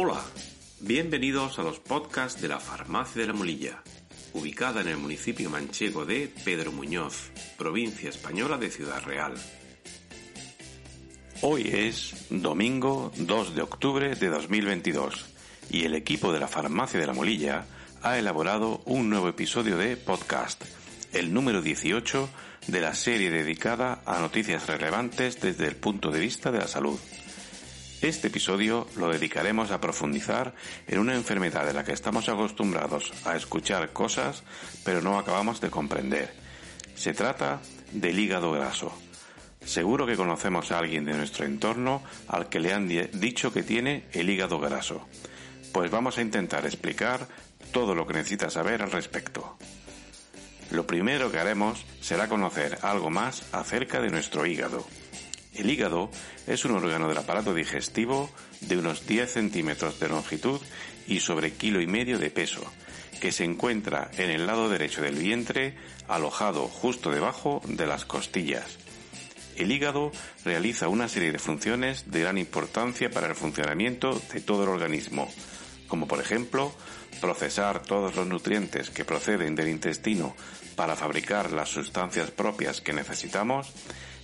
Hola, bienvenidos a los podcasts de la Farmacia de la Molilla, ubicada en el municipio manchego de Pedro Muñoz, provincia española de Ciudad Real. Hoy es domingo 2 de octubre de 2022 y el equipo de la Farmacia de la Molilla ha elaborado un nuevo episodio de podcast, el número 18 de la serie dedicada a noticias relevantes desde el punto de vista de la salud. Este episodio lo dedicaremos a profundizar en una enfermedad de la que estamos acostumbrados a escuchar cosas pero no acabamos de comprender. Se trata del hígado graso. Seguro que conocemos a alguien de nuestro entorno al que le han dicho que tiene el hígado graso. Pues vamos a intentar explicar todo lo que necesita saber al respecto. Lo primero que haremos será conocer algo más acerca de nuestro hígado. El hígado es un órgano del aparato digestivo de unos 10 centímetros de longitud y sobre kilo y medio de peso, que se encuentra en el lado derecho del vientre, alojado justo debajo de las costillas. El hígado realiza una serie de funciones de gran importancia para el funcionamiento de todo el organismo, como por ejemplo procesar todos los nutrientes que proceden del intestino para fabricar las sustancias propias que necesitamos,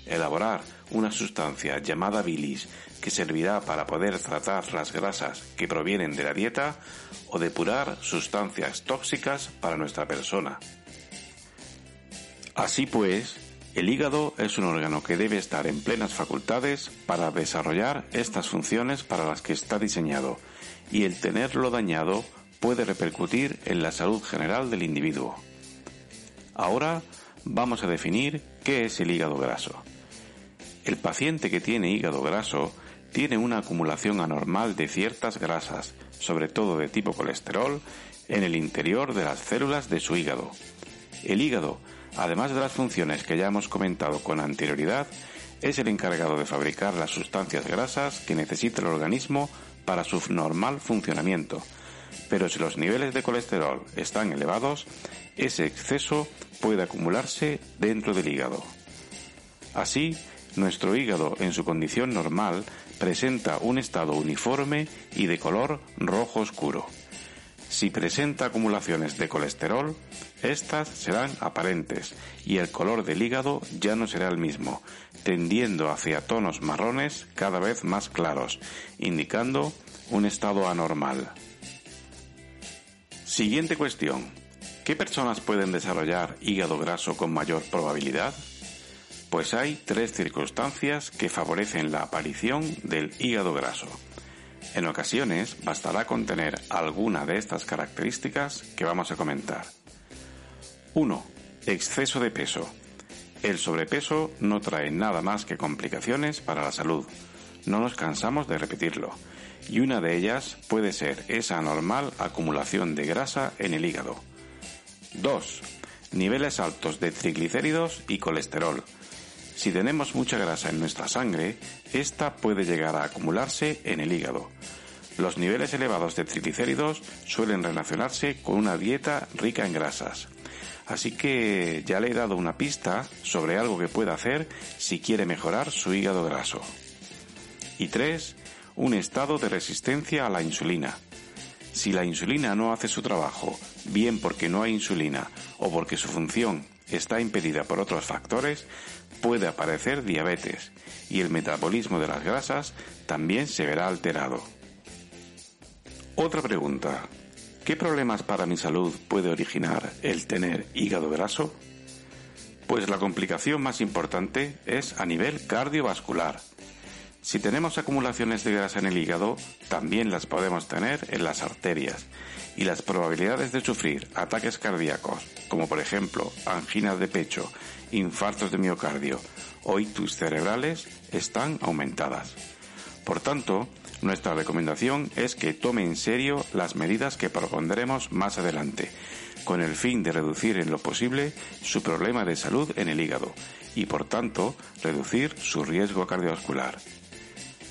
elaborar una sustancia llamada bilis que servirá para poder tratar las grasas que provienen de la dieta o depurar sustancias tóxicas para nuestra persona. Así pues, el hígado es un órgano que debe estar en plenas facultades para desarrollar estas funciones para las que está diseñado, y el tenerlo dañado puede repercutir en la salud general del individuo. Ahora vamos a definir qué es el hígado graso. El paciente que tiene hígado graso tiene una acumulación anormal de ciertas grasas, sobre todo de tipo colesterol, en el interior de las células de su hígado. El hígado además de las funciones que ya hemos comentado con anterioridad, es el encargado de fabricar las sustancias grasas que necesita el organismo para su normal funcionamiento. Pero si los niveles de colesterol están elevados, ese exceso puede acumularse dentro del hígado. Así, nuestro hígado en su condición normal presenta un estado uniforme y de color rojo oscuro. Si presenta acumulaciones de colesterol, estas serán aparentes y el color del hígado ya no será el mismo, tendiendo hacia tonos marrones cada vez más claros, indicando un estado anormal. Siguiente cuestión. ¿Qué personas pueden desarrollar hígado graso con mayor probabilidad? Pues hay tres circunstancias que favorecen la aparición del hígado graso. En ocasiones bastará con tener alguna de estas características que vamos a comentar. 1. Exceso de peso. El sobrepeso no trae nada más que complicaciones para la salud. No nos cansamos de repetirlo. Y una de ellas puede ser esa anormal acumulación de grasa en el hígado. 2. Niveles altos de triglicéridos y colesterol. Si tenemos mucha grasa en nuestra sangre, esta puede llegar a acumularse en el hígado. Los niveles elevados de triglicéridos suelen relacionarse con una dieta rica en grasas. Así que ya le he dado una pista sobre algo que puede hacer si quiere mejorar su hígado graso. Y tres, un estado de resistencia a la insulina. Si la insulina no hace su trabajo, bien porque no hay insulina o porque su función está impedida por otros factores, puede aparecer diabetes y el metabolismo de las grasas también se verá alterado. Otra pregunta. ¿Qué problemas para mi salud puede originar el tener hígado graso? Pues la complicación más importante es a nivel cardiovascular. Si tenemos acumulaciones de grasa en el hígado, también las podemos tener en las arterias y las probabilidades de sufrir ataques cardíacos, como por ejemplo anginas de pecho, infartos de miocardio o ictus cerebrales, están aumentadas. Por tanto, nuestra recomendación es que tome en serio las medidas que propondremos más adelante, con el fin de reducir en lo posible su problema de salud en el hígado y por tanto reducir su riesgo cardiovascular.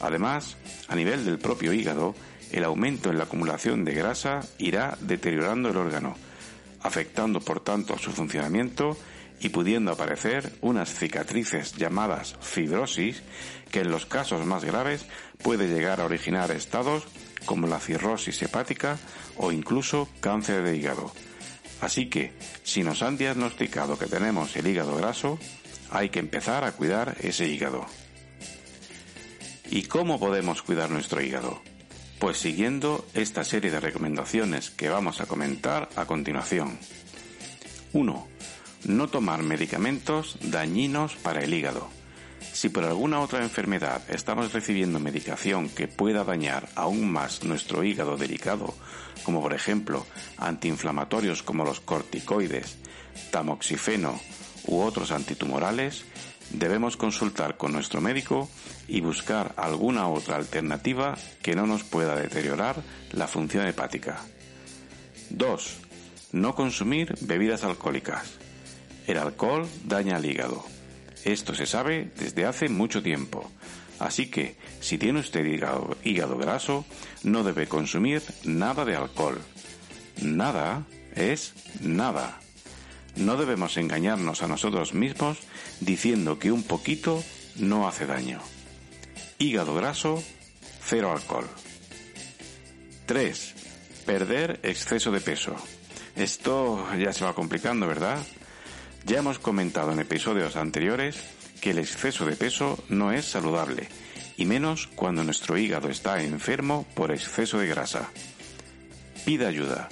Además, a nivel del propio hígado, el aumento en la acumulación de grasa irá deteriorando el órgano, afectando por tanto su funcionamiento y pudiendo aparecer unas cicatrices llamadas fibrosis que en los casos más graves puede llegar a originar estados como la cirrosis hepática o incluso cáncer de hígado. Así que, si nos han diagnosticado que tenemos el hígado graso, hay que empezar a cuidar ese hígado. ¿Y cómo podemos cuidar nuestro hígado? Pues siguiendo esta serie de recomendaciones que vamos a comentar a continuación. 1. No tomar medicamentos dañinos para el hígado. Si por alguna otra enfermedad estamos recibiendo medicación que pueda dañar aún más nuestro hígado delicado, como por ejemplo antiinflamatorios como los corticoides, tamoxifeno u otros antitumorales, debemos consultar con nuestro médico y buscar alguna otra alternativa que no nos pueda deteriorar la función hepática. 2. No consumir bebidas alcohólicas. El alcohol daña al hígado. Esto se sabe desde hace mucho tiempo. Así que, si tiene usted hígado, hígado graso, no debe consumir nada de alcohol. Nada es nada. No debemos engañarnos a nosotros mismos diciendo que un poquito no hace daño. Hígado graso, cero alcohol. 3. Perder exceso de peso. Esto ya se va complicando, ¿verdad? Ya hemos comentado en episodios anteriores que el exceso de peso no es saludable, y menos cuando nuestro hígado está enfermo por exceso de grasa. Pida ayuda.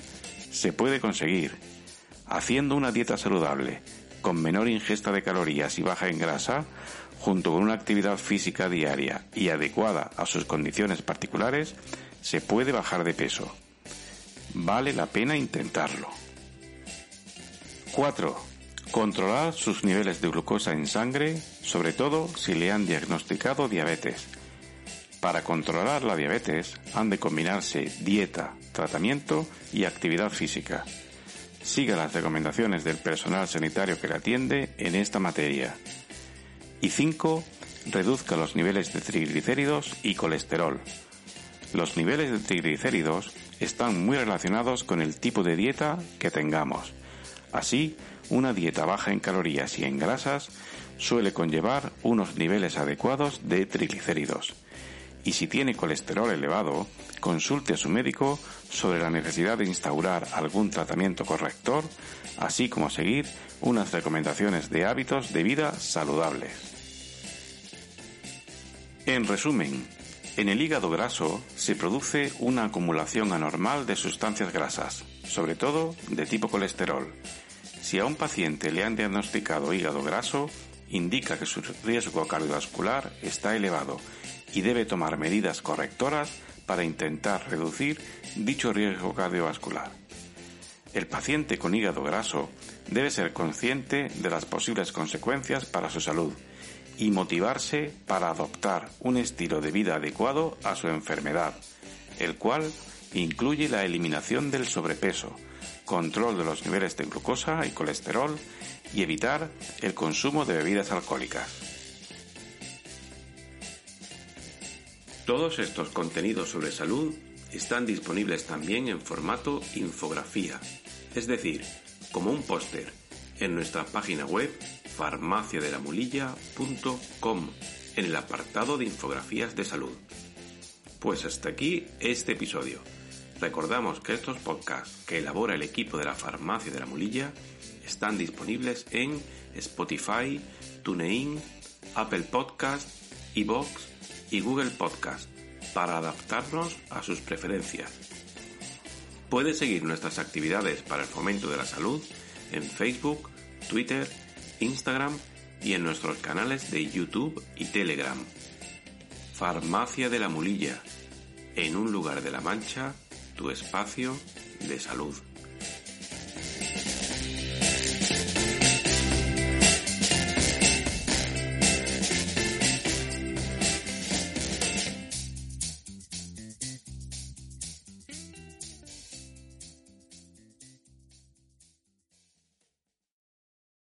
Se puede conseguir haciendo una dieta saludable, con menor ingesta de calorías y baja en grasa, junto con una actividad física diaria y adecuada a sus condiciones particulares, se puede bajar de peso. Vale la pena intentarlo. 4. Controlar sus niveles de glucosa en sangre, sobre todo si le han diagnosticado diabetes. Para controlar la diabetes han de combinarse dieta, tratamiento y actividad física. Siga las recomendaciones del personal sanitario que le atiende en esta materia. Y 5. Reduzca los niveles de triglicéridos y colesterol. Los niveles de triglicéridos están muy relacionados con el tipo de dieta que tengamos. Así, una dieta baja en calorías y en grasas suele conllevar unos niveles adecuados de triglicéridos. Y si tiene colesterol elevado, consulte a su médico sobre la necesidad de instaurar algún tratamiento corrector, así como seguir unas recomendaciones de hábitos de vida saludables. En resumen, en el hígado graso se produce una acumulación anormal de sustancias grasas, sobre todo de tipo colesterol. Si a un paciente le han diagnosticado hígado graso, indica que su riesgo cardiovascular está elevado y debe tomar medidas correctoras para intentar reducir dicho riesgo cardiovascular. El paciente con hígado graso debe ser consciente de las posibles consecuencias para su salud y motivarse para adoptar un estilo de vida adecuado a su enfermedad, el cual incluye la eliminación del sobrepeso, control de los niveles de glucosa y colesterol y evitar el consumo de bebidas alcohólicas. Todos estos contenidos sobre salud están disponibles también en formato infografía, es decir, como un póster, en nuestra página web farmaciadelamulilla.com en el apartado de infografías de salud. Pues hasta aquí este episodio. Recordamos que estos podcasts que elabora el equipo de la Farmacia de la Mulilla están disponibles en Spotify, TuneIn, Apple Podcast, iBox y Google Podcast para adaptarnos a sus preferencias. Puede seguir nuestras actividades para el fomento de la salud en Facebook, Twitter, Instagram y en nuestros canales de YouTube y Telegram. Farmacia de la Mulilla. En un lugar de la Mancha, tu espacio de salud.